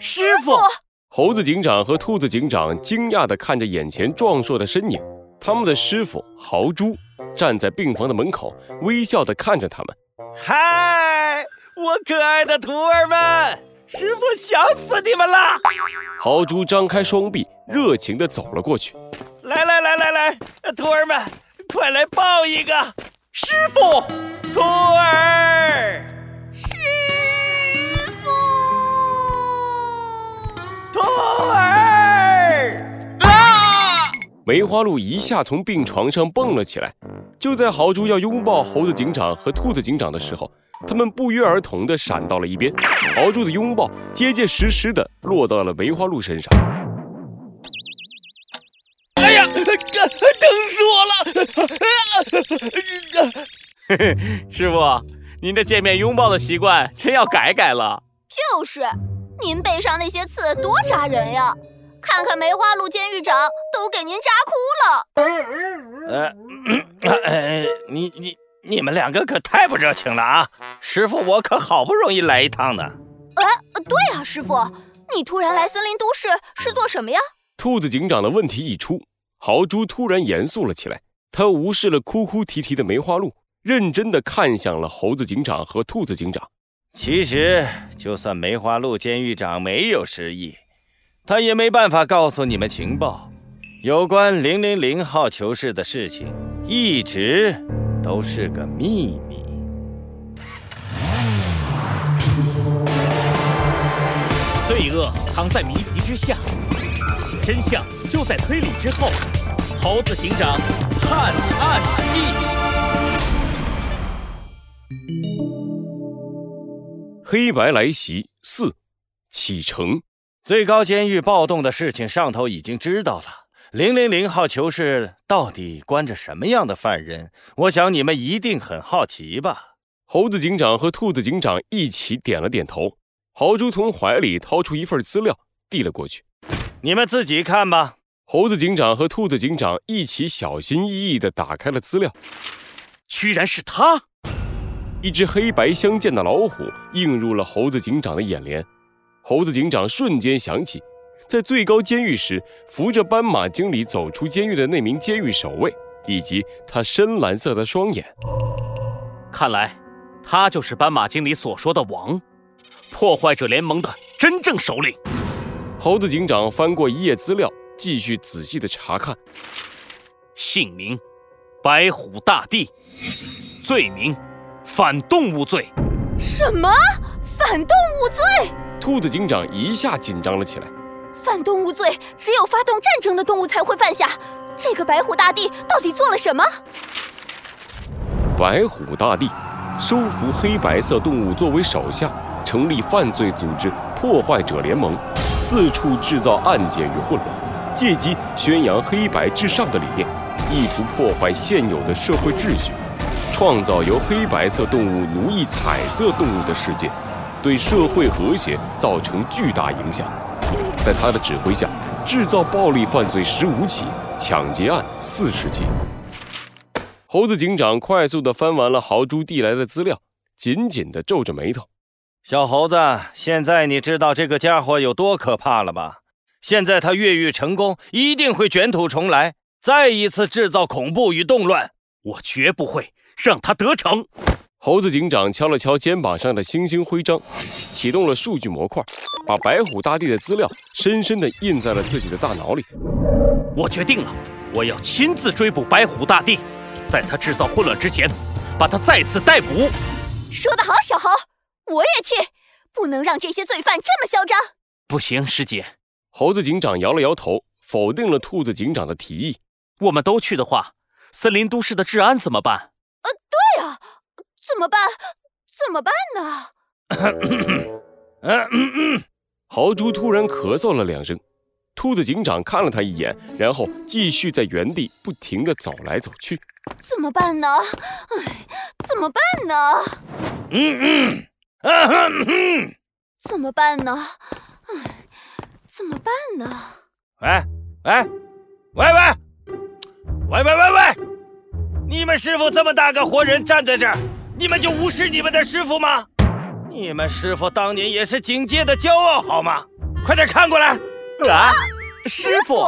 师傅！猴子警长和兔子警长惊讶地看着眼前壮硕的身影，他们的师傅豪猪站在病房的门口，微笑地看着他们。嗨，我可爱的徒儿们，师傅想死你们了！豪猪张开双臂，热情地走了过去。来来来来来，徒儿们，快来抱一个！师傅，徒儿，梅花鹿一下从病床上蹦了起来。就在豪猪要拥抱猴子警长和兔子警长的时候，他们不约而同地闪到了一边。豪猪的拥抱结结实实地落到了梅花鹿身上。哎呀，疼死我了！师傅，您这见面拥抱的习惯真要改改了。就是，您背上那些刺多扎人呀！看看梅花鹿监狱长都给您扎哭了。呃，呃，你你你们两个可太不热情了啊！师傅，我可好不容易来一趟呢。哎，对啊，师傅，你突然来森林都市是做什么呀？兔子警长的问题一出，豪猪突然严肃了起来，他无视了哭哭啼啼的梅花鹿，认真的看向了猴子警长和兔子警长。其实，就算梅花鹿监狱长没有失忆。他也没办法告诉你们情报，有关零零零号囚室的事情一直都是个秘密。罪恶藏在谜题之下，真相就在推理之后。猴子警长探案记，黑白来袭四启程。最高监狱暴动的事情，上头已经知道了。零零零号囚室到底关着什么样的犯人？我想你们一定很好奇吧。猴子警长和兔子警长一起点了点头。豪猪从怀里掏出一份资料，递了过去：“你们自己看吧。”猴子警长和兔子警长一起小心翼翼地打开了资料，居然是他！一只黑白相间的老虎映入了猴子警长的眼帘。猴子警长瞬间想起，在最高监狱时扶着斑马经理走出监狱的那名监狱守卫，以及他深蓝色的双眼。看来，他就是斑马经理所说的王，破坏者联盟的真正首领。猴子警长翻过一页资料，继续仔细的查看。姓名：白虎大帝。罪名：反动物罪。什么？反动物罪？兔子警长一下紧张了起来。犯动物罪只有发动战争的动物才会犯下，这个白虎大帝到底做了什么？白虎大帝收服黑白色动物作为手下，成立犯罪组织破坏者联盟，四处制造案件与混乱，借机宣扬黑白至上的理念，意图破坏现有的社会秩序，创造由黑白色动物奴役彩色动物的世界。对社会和谐造成巨大影响，在他的指挥下，制造暴力犯罪十五起，抢劫案四十起。猴子警长快速地翻完了豪猪递来的资料，紧紧地皱着眉头。小猴子，现在你知道这个家伙有多可怕了吧？现在他越狱成功，一定会卷土重来，再一次制造恐怖与动乱。我绝不会让他得逞。猴子警长敲了敲肩膀上的星星徽章，启动了数据模块，把白虎大帝的资料深深地印在了自己的大脑里。我决定了，我要亲自追捕白虎大帝，在他制造混乱之前，把他再次逮捕。说得好，小猴，我也去，不能让这些罪犯这么嚣张。不行，师姐。猴子警长摇了摇头，否定了兔子警长的提议。我们都去的话，森林都市的治安怎么办？呃，对啊。怎么办？怎么办呢？豪猪突然咳嗽了两声，兔子警长看了他一眼，然后继续在原地不停地走来走去。怎么办呢？哎，怎么办呢？嗯嗯，怎么办呢？哎，怎么办呢？喂喂喂喂喂喂喂喂！你们师傅这么大个活人站在这儿。你们就无视你们的师傅吗？你们师傅当年也是警界的骄傲，好吗？快点看过来！啊，师傅！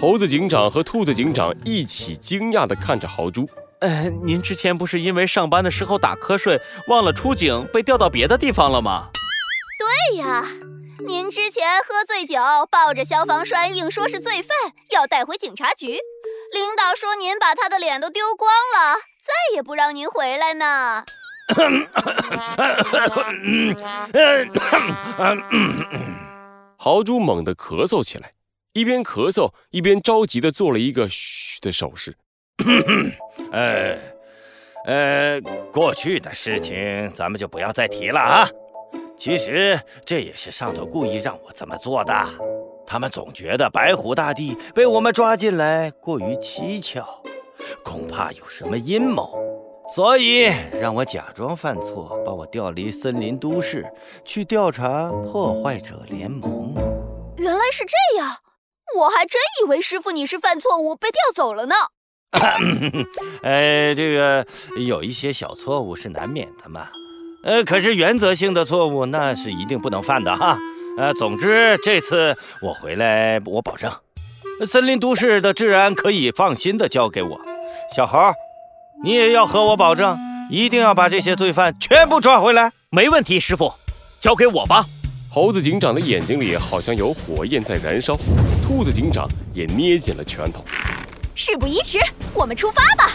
猴子警长和兔子警长一起惊讶地看着豪猪。呃，您之前不是因为上班的时候打瞌睡忘了出警，被调到别的地方了吗？对呀，您之前喝醉酒抱着消防栓，硬说是罪犯，要带回警察局。领导说您把他的脸都丢光了，再也不让您回来呢。豪猪猛地咳嗽起来，一边咳嗽一边着急地做了一个“嘘”的手势。呃，呃，过去的事情咱们就不要再提了啊。其实这也是上头故意让我这么做的。他们总觉得白虎大帝被我们抓进来过于蹊跷，恐怕有什么阴谋，所以让我假装犯错，把我调离森林都市，去调查破坏者联盟。原来是这样，我还真以为师傅你是犯错误被调走了呢。呃，这个有一些小错误是难免的嘛。呃，可是原则性的错误那是一定不能犯的哈。呃，总之这次我回来，我保证，森林都市的治安可以放心的交给我。小猴，你也要和我保证，一定要把这些罪犯全部抓回来。没问题，师傅，交给我吧。猴子警长的眼睛里好像有火焰在燃烧，兔子警长也捏紧了拳头。事不宜迟，我们出发吧！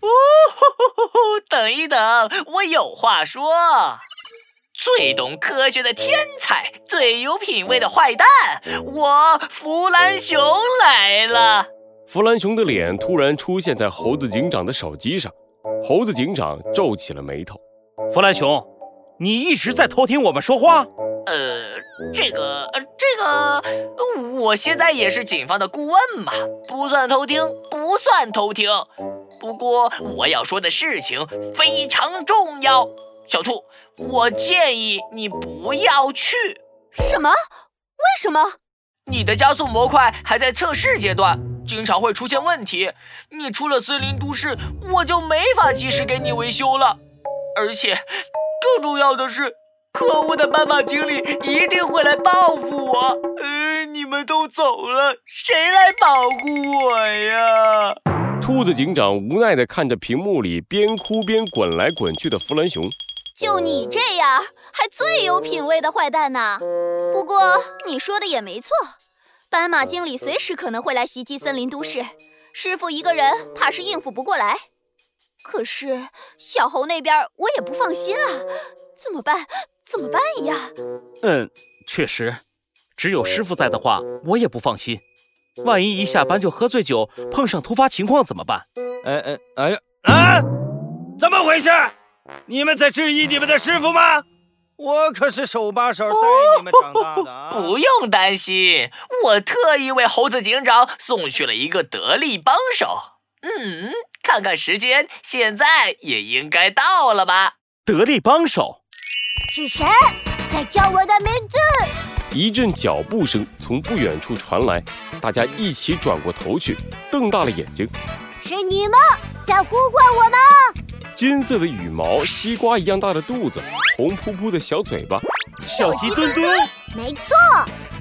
哦，等一等，我有话说。最懂科学的天才，最有品味的坏蛋，我弗兰熊来了。弗兰熊的脸突然出现在猴子警长的手机上，猴子警长皱起了眉头。弗兰熊，你一直在偷听我们说话？呃。这个，呃，这个，我现在也是警方的顾问嘛，不算偷听，不算偷听。不过我要说的事情非常重要，小兔，我建议你不要去。什么？为什么？你的加速模块还在测试阶段，经常会出现问题。你出了森林都市，我就没法及时给你维修了。而且，更重要的是。可恶的斑马经理一定会来报复我！呃，你们都走了，谁来保护我呀？兔子警长无奈地看着屏幕里边哭边滚来滚去的弗兰熊。就你这样，还最有品位的坏蛋呢？不过你说的也没错，斑马经理随时可能会来袭击森林都市，师傅一个人怕是应付不过来。可是小猴那边我也不放心啊，怎么办？怎么办呀？嗯，确实，只有师傅在的话，我也不放心。万一一下班就喝醉酒，碰上突发情况怎么办？哎哎哎呀啊！怎么回事？你们在质疑你们的师傅吗？我可是手把手带你们长大的。不用担心，我特意为猴子警长送去了一个得力帮手。嗯，看看时间，现在也应该到了吧？得力帮手。是谁在叫我的名字？一阵脚步声从不远处传来，大家一起转过头去，瞪大了眼睛。是你吗在呼唤我吗？金色的羽毛，西瓜一样大的肚子，红扑扑的小嘴巴，小鸡墩墩。没错，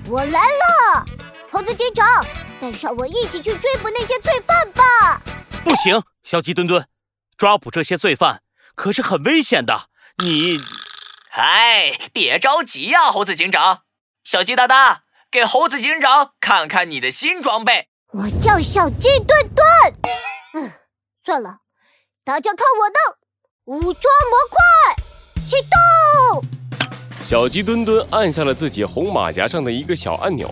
我来了。猴子警长，带上我一起去追捕那些罪犯吧。不行，小鸡墩墩，抓捕这些罪犯可是很危险的。你。哎，别着急呀，猴子警长。小鸡大大，给猴子警长看看你的新装备。我叫小鸡墩墩。嗯，算了，大家看我的武装模块启动。小鸡墩墩按下了自己红马甲上的一个小按钮，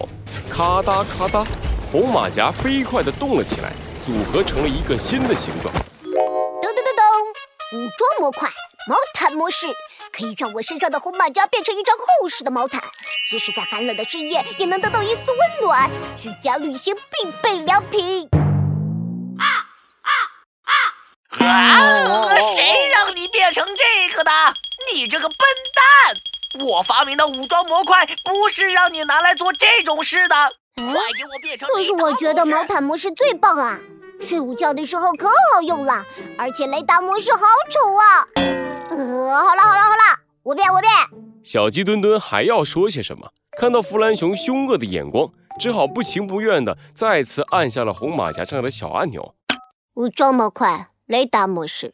咔哒咔哒，红马甲飞快地动了起来，组合成了一个新的形状。噔噔噔噔，武装模块。毛毯模式可以让我身上的红马甲变成一张厚实的毛毯，即使在寒冷的深夜也能得到一丝温暖。居家旅行必备良品。啊啊啊啊！谁让你变成这个的？你这个笨蛋！我发明的武装模块不是让你拿来做这种事的。快给我变成！可是我觉得毛毯模式最棒啊！睡午觉的时候可好用了，而且雷达模式好丑啊！呃，好了好了好了，我变我变，小鸡墩墩还要说些什么，看到弗兰熊凶恶的眼光，只好不情不愿的再次按下了红马甲上的小按钮。武装模块，雷达模式。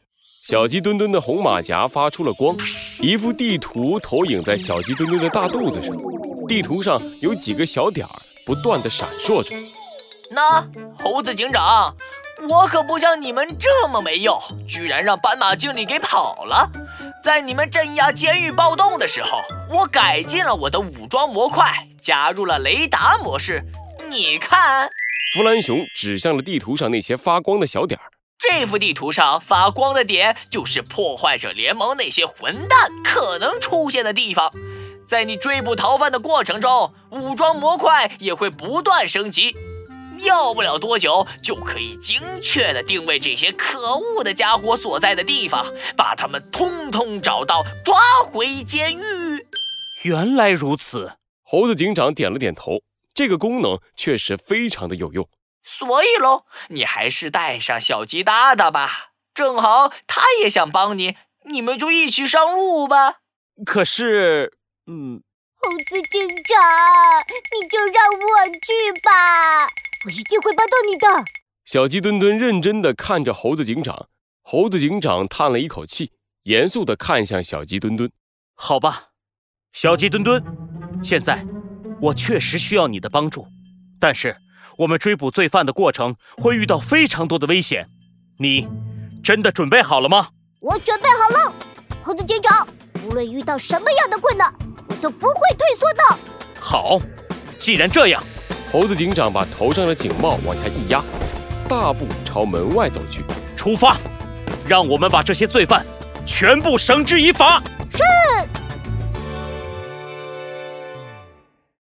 小鸡墩墩的红马甲发出了光，一幅地图投影在小鸡墩墩的大肚子上，地图上有几个小点儿不断的闪烁着。那猴子警长，我可不像你们这么没用，居然让斑马经理给跑了。在你们镇压监狱暴动的时候，我改进了我的武装模块，加入了雷达模式。你看，弗兰熊指向了地图上那些发光的小点儿。这幅地图上发光的点，就是破坏者联盟那些混蛋可能出现的地方。在你追捕逃犯的过程中，武装模块也会不断升级。要不了多久，就可以精确地定位这些可恶的家伙所在的地方，把他们通通找到，抓回监狱。原来如此，猴子警长点了点头。这个功能确实非常的有用。所以喽，你还是带上小鸡大大吧，正好他也想帮你，你们就一起上路吧。可是，嗯，猴子警长，你就让我去吧。我一定会帮到你的。小鸡墩墩认真的看着猴子警长，猴子警长叹了一口气，严肃的看向小鸡墩墩。好吧，小鸡墩墩，现在我确实需要你的帮助，但是我们追捕罪犯的过程会遇到非常多的危险，你真的准备好了吗？我准备好了，猴子警长，无论遇到什么样的困难，我都不会退缩的。好，既然这样。猴子警长把头上的警帽往下一压，大步朝门外走去。出发，让我们把这些罪犯全部绳之以法。